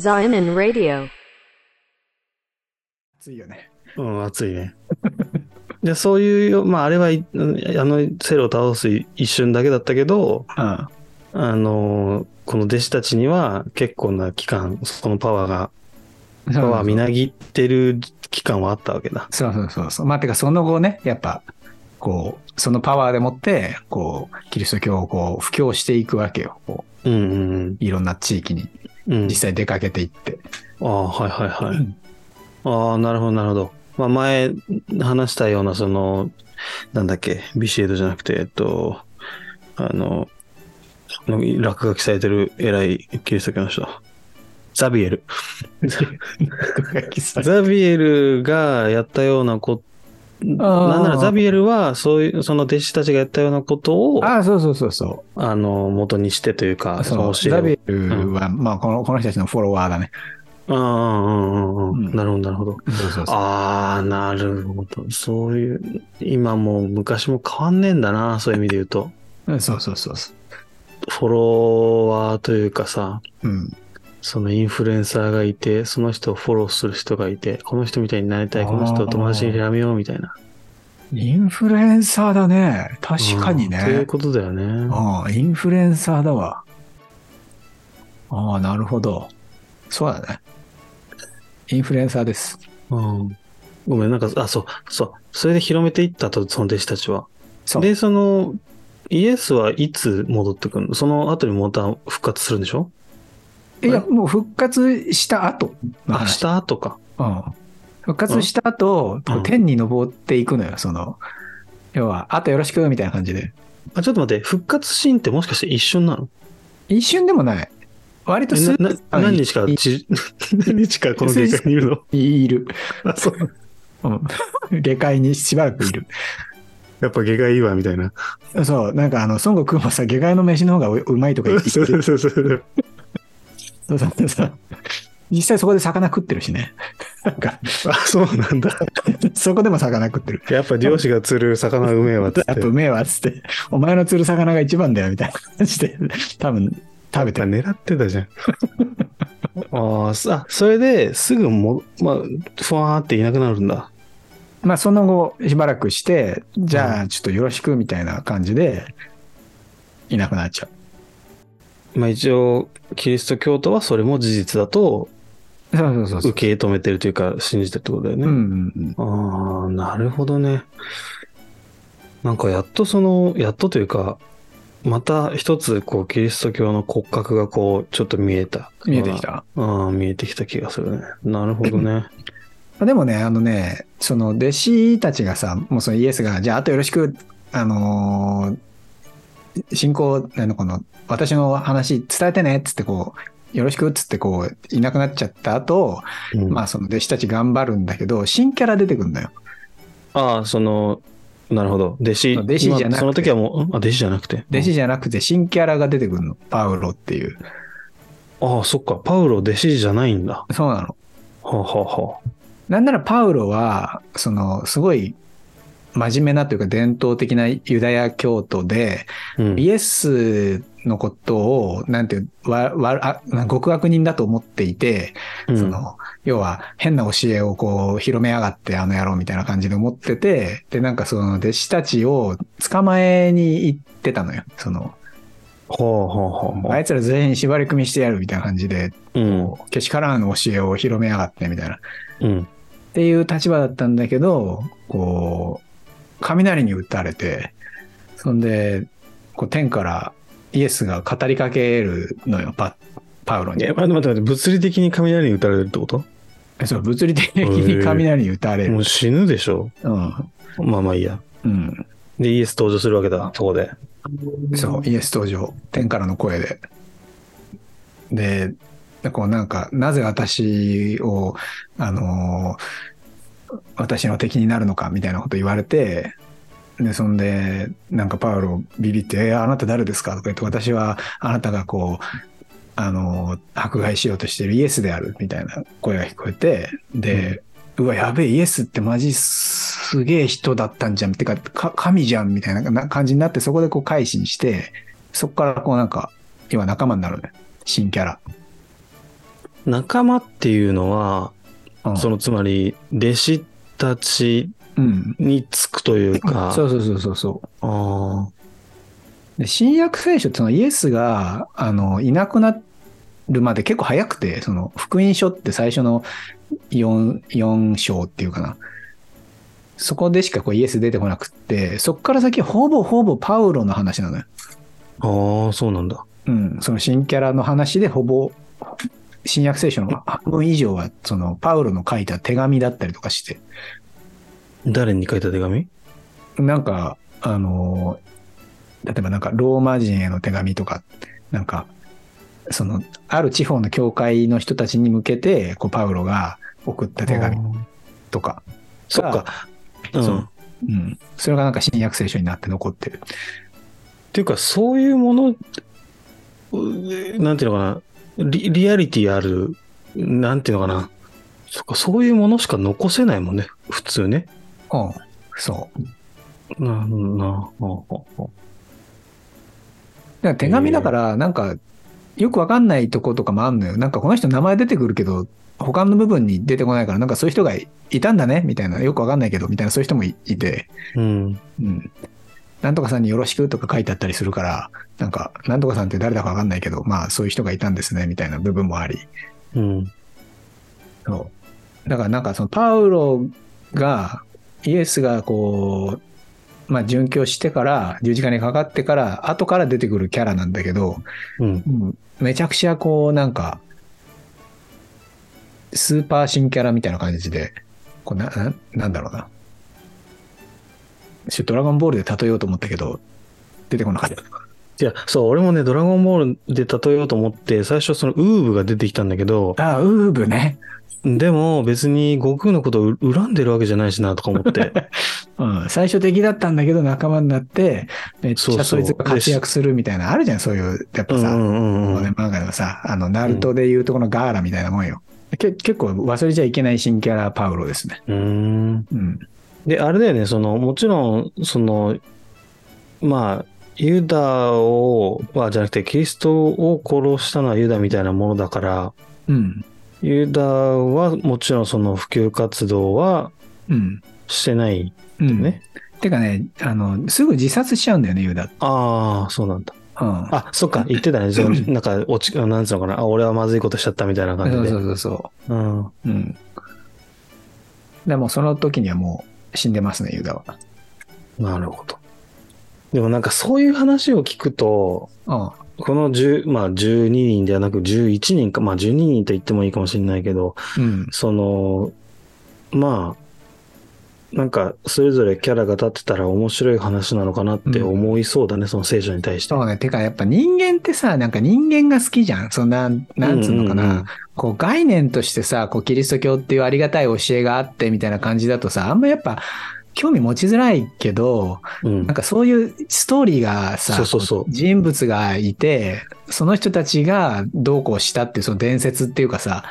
Zion Radio. 熱いよね。うん、熱いね。で、そういうよ、まあ、あれはい、あの、セルを倒す一瞬だけだったけど、うん。あの、この弟子たちには結構な期間、そのパワーが、パワーみなぎってる期間はあったわけだ。そうそうそうそう。まあ、てかその後ね、やっぱ、こう、そのパワーでもって、こう、キリスト教をこう、布教していくわけよ。こうんうんう、いろんな地域にうん。うん実。際出かけていって。ああ、はいはいはい。ああ、なるほどなるほど。まあ、前話したような、その、なんだっけ、ビシエドじゃなくて、えっと、あの、の落書きされてる偉いキリスト教の人。ザビエル。ザビエルがやったようなこと、なんならザビエルは、そういう、その弟子たちがやったようなことを、ああ、そうそうそうそあの、元にしてというか、う。そのザビエルは、まあ、この、この人たちのフォロワーだね。うんうんうんうんうんなるほど、なるほど。ああ、なるほど。そういう、今も昔も変わんねえんだな、そういう意味で言うと。うんそうそうそうそフォロワーというかさ、う。うん。そのインフルエンサーがいて、その人をフォローする人がいて、この人みたいになりたい、この人を友達にやめようみたいな。インフルエンサーだね。確かにうんそういうね。ことだよね。ああ、インフルエンサーだわ。ああ、なるほど。そうだね。インフルエンサーです。うん。ごめん、なんか、あ、そう、そう。それで広めていったと、その弟子たちは。で、その、イエスはいつ戻ってくるの？その後にまた復活するんでしょ？いや、もう復活した後のあ、話。した後か。うん。復活した後、こううん天に昇っていくのよ、その。要は、あとよろしく、みたいな感じで。あ、ちょっと待って、復活シーンってもしかして一瞬なの？一瞬でもない。割とす何日か、ち何日かこの外科にいるの？いる。あ、そう。うん。下界にしばらくいる。やっぱ外科いいわ、みたいな。そう、なんかあの、孫悟空もさ、下界の飯の方がううまいとか言ってそうそうそうそう。そうそうそう。実際そこで魚食ってるしね。なんか、あ、そうなんだ。そこでも魚食ってる。やっぱ漁師が釣る魚うめえわっつって。やっぱうめえわっつって、お前の釣る魚が一番だよみたいな感じで、多分食べてる。狙ってたじゃん。ああ、さそれですぐも、まあ、ふわーっていなくなるんだ。まあその後しばらくして、じゃあちょっとよろしくみたいな感じで、いなくなっちゃまあ一応、キリスト教徒はそれも事実だと。受け止めてるというか信じてるってことだよね。うんうんうん。ああ、なるほどね。なんかやっとその、やっとというか、また一つこうキリスト教の骨格がこうちょっと見えた。見えてきた。ああ、見えてきた気がするね。なるほどね。でもね、あのね、その弟子たちがさ、もうそのイエスが、じゃああとよろしく、あのー信仰、あの、この、私の話伝えてね、っつってこう、よろしくっつってこう、いなくなっちゃった後、うんまあその弟子たち頑張るんだけど、新キャラ出てくるんだよ。ああ、その、なるほど。弟子。弟子じゃなくて今その時はもう、んあ、弟子じゃなくて。弟子じゃなくて新キャラが出てくるの。パウロっていう。ああ、そっか。パウロ弟子じゃないんだ。はそうなの。あ、はあはあ、なんならパウロは、その、すごい真面目なというか伝統的なユダヤ教徒で、うん。イエスのことを、なんていう、わ、わ、あ極悪人だと思っていて、うんその、要は変な教えをこう広めやがってあの野郎みたいな感じで思ってて、で、なんかその弟子たちを捕まえに行ってたのよ。その、ほうほうほうほう。あいつら全員縛り組みしてやるみたいな感じで、うん。けしからん教えを広めやがってみたいな。っうん。ていう立場だったんだけど、こう、雷に打たれて、そんで、こう天からイエスが語りかけるのよ、パパウロにいや、。待って待って待って、物理的に雷に打たれるってこと？そう、物理的に雷に打たれる。もう死ぬでしょ？うん。まあまあいいや。うん。で、イエス登場するわけだ、そこで。そう、イエス登場。天からの声で。で、こうなんか、なぜ私を、あのー私の敵になるのかみたいなこと言われて、で、そんで、なんかパウロビビって、えあなた誰ですか？とか言って、私はあなたがこう、あのー迫害しようとしているイエスであるみたいな声が聞こえて、で、うわ、やべえ、イエスってマジすげえ人だったんじゃん。てか、か神じゃんみたいなな感じになって、そこでこう改心して、そこからこうなんか、要は仲間になるね。新キャラ。仲間っていうのは、うんそのつまり弟子たちうん。につくというか、そうそうそうそうそう。あで新約聖書ってそのイエスがあのいなくなるまで結構早くて、その福音書って最初の 4, 4章っていうかな。そこでしかこうイエス出てこなくって、そこから先ほぼほぼパウロの話なのよ。あ、ああ、そうなんだ。うん。その新キャラの話でほぼ、新約聖書の半分以上は、そのパウロの書いた手紙だったりとかして、誰に書いた手紙？なんか、あの、例えばなんかローマ人への手紙とか、なんか、その、ある地方の教会の人たちに向けて、こう、パウロが送った手紙とか、そっか。うん。そうん。それがなんか新約聖書になって残ってる。ていうか、そういうもの、うなんていうのかな、リリアリティある、なんていうのかな。そっか、そういうものしか残せないもんね。普通ね。うん。そう。な、な、ほうほうほだ手紙だから、なんか、よくわかんないとことかもあんのよ。なんかこの人名前出てくるけど、他の部分に出てこないから、なんかそういう人がいたんだねみたいな、よくわかんないけど、みたいなそういう人もいいて、ううん。うん。なんとかさんによろしくとか書いてあったりするから、なんか、なんとかさんって誰だかわかんないけど、まあそういう人がいたんですね、みたいな部分もあり。うん。そう。だからなんかそのパウロが、イエスがこう、まあ殉教してから、十字架にかかってから、後から出てくるキャラなんだけど、うん。めちゃくちゃこうなんか、スーパー新キャラみたいな感じで、こうな、ななんだろうな。ドラゴンボールで例えようと思ったけど、出てこなかった。いや、そう、俺もね、ドラゴンボールで例えようと思って、最初そのウーブが出てきたんだけど、ああ、ウーブね。でも別に悟空のことを恨んでるわけじゃないしなとか思って。うん。最初敵だったんだけど仲間になって、めっちゃそいつが活躍するみたいな、あるじゃん、そういう、やっぱさ、うんう漫画でもさ、あの、ナルトでいうとこのガーラみたいなもんよ。け結構忘れちゃいけない新キャラパウロですね。うーん。うん。で、あれだよね、その、もちろん、その、まあ、ユダを、はじゃなくて、キリストを殺したのはユダみたいなものだから、うん。ユダはもちろんその普及活動はうん。してないうん。ね。てかね、あの、すぐ自殺しちゃうんだよね、ユダ。ああ、そうなんだ。うん。あ、そっか、言ってたね。なんか、落ち、なんつうのかな。あ、俺はまずいことしちゃったみたいな感じで。そうそうそうそうん。う。うん。でもその時にはもう死んでますね、ユダは。なるほど。でもなんかそういう話を聞くと、うん。この10、まあ12人ではなく11人か、まあ12人と言ってもいいかもしれないけど、うん。その、まあ、なんかそれぞれキャラが立ってたら面白い話なのかなって思いそうだね、その聖書に対して。そうね。てか、やっぱ人間ってさ、なんか人間が好きじゃん。そんな、なんつうのかな。うんうんうんこう概念としてさ、こうキリスト教っていうありがたい教えがあってみたいな感じだとさ、あんまやっぱ興味持ちづらいけど、うんなんかそういうストーリーがさ、人物がいて、その人たちがどうこうしたっていうその伝説っていうかさ、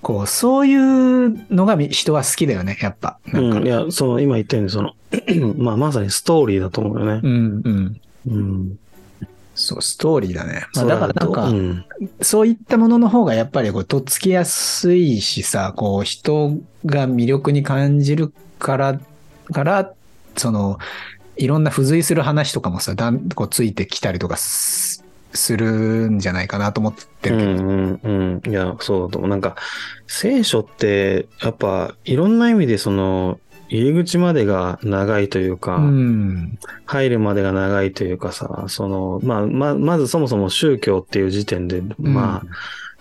こう、そういうのがみ人は好きだよね、やっぱ。なんか。うん、いや、その、今言ったように、その、まあ、まさにストーリーだと思うよね。うん、うん。うん。そう、ストーリーだね。まあ、だからなんか、うん。そういったものの方がやっぱりこうとっつきやすいしさ、こう人が魅力に感じるから、から、その、いろんな付随する話とかもさ、だんこうついてきたりとかすするんじゃないかなと思ってうるけど。んうんうん。いや、そうだと思う。なんか、聖書って、やっぱ、いろんな意味で、その、入り口までが長いというか、うん。入るまでが長いというかさ、その、まあ、ま、まずそもそも宗教っていう時点で、まあ、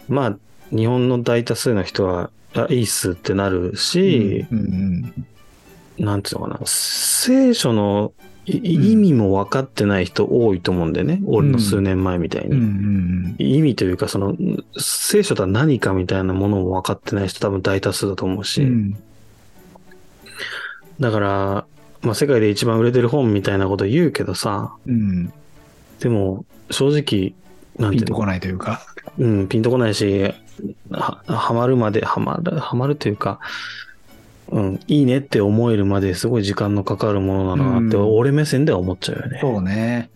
まあ、日本の大多数の人は、あ、いいっすってなるし、うんうんなんていうのかな、聖書の意味も分かってない人多いと思うんだよね。俺の数年前みたいうん。うんうに。ん意味というか、その、聖書とは何かみたいなものも分かってない人多分大多数だと思うし。うん。だから、まあ世界で一番売れてる本みたいなこと言うけどさ、うん。でも正直、なんていうの？ピンとこないというか。うん、ピンとこないし、は、はまるまで、はまる、はまるというか、うん、いいねって思えるまですごい時間のかかるものなのなって、うん俺目線では思っちゃうよね。そうね。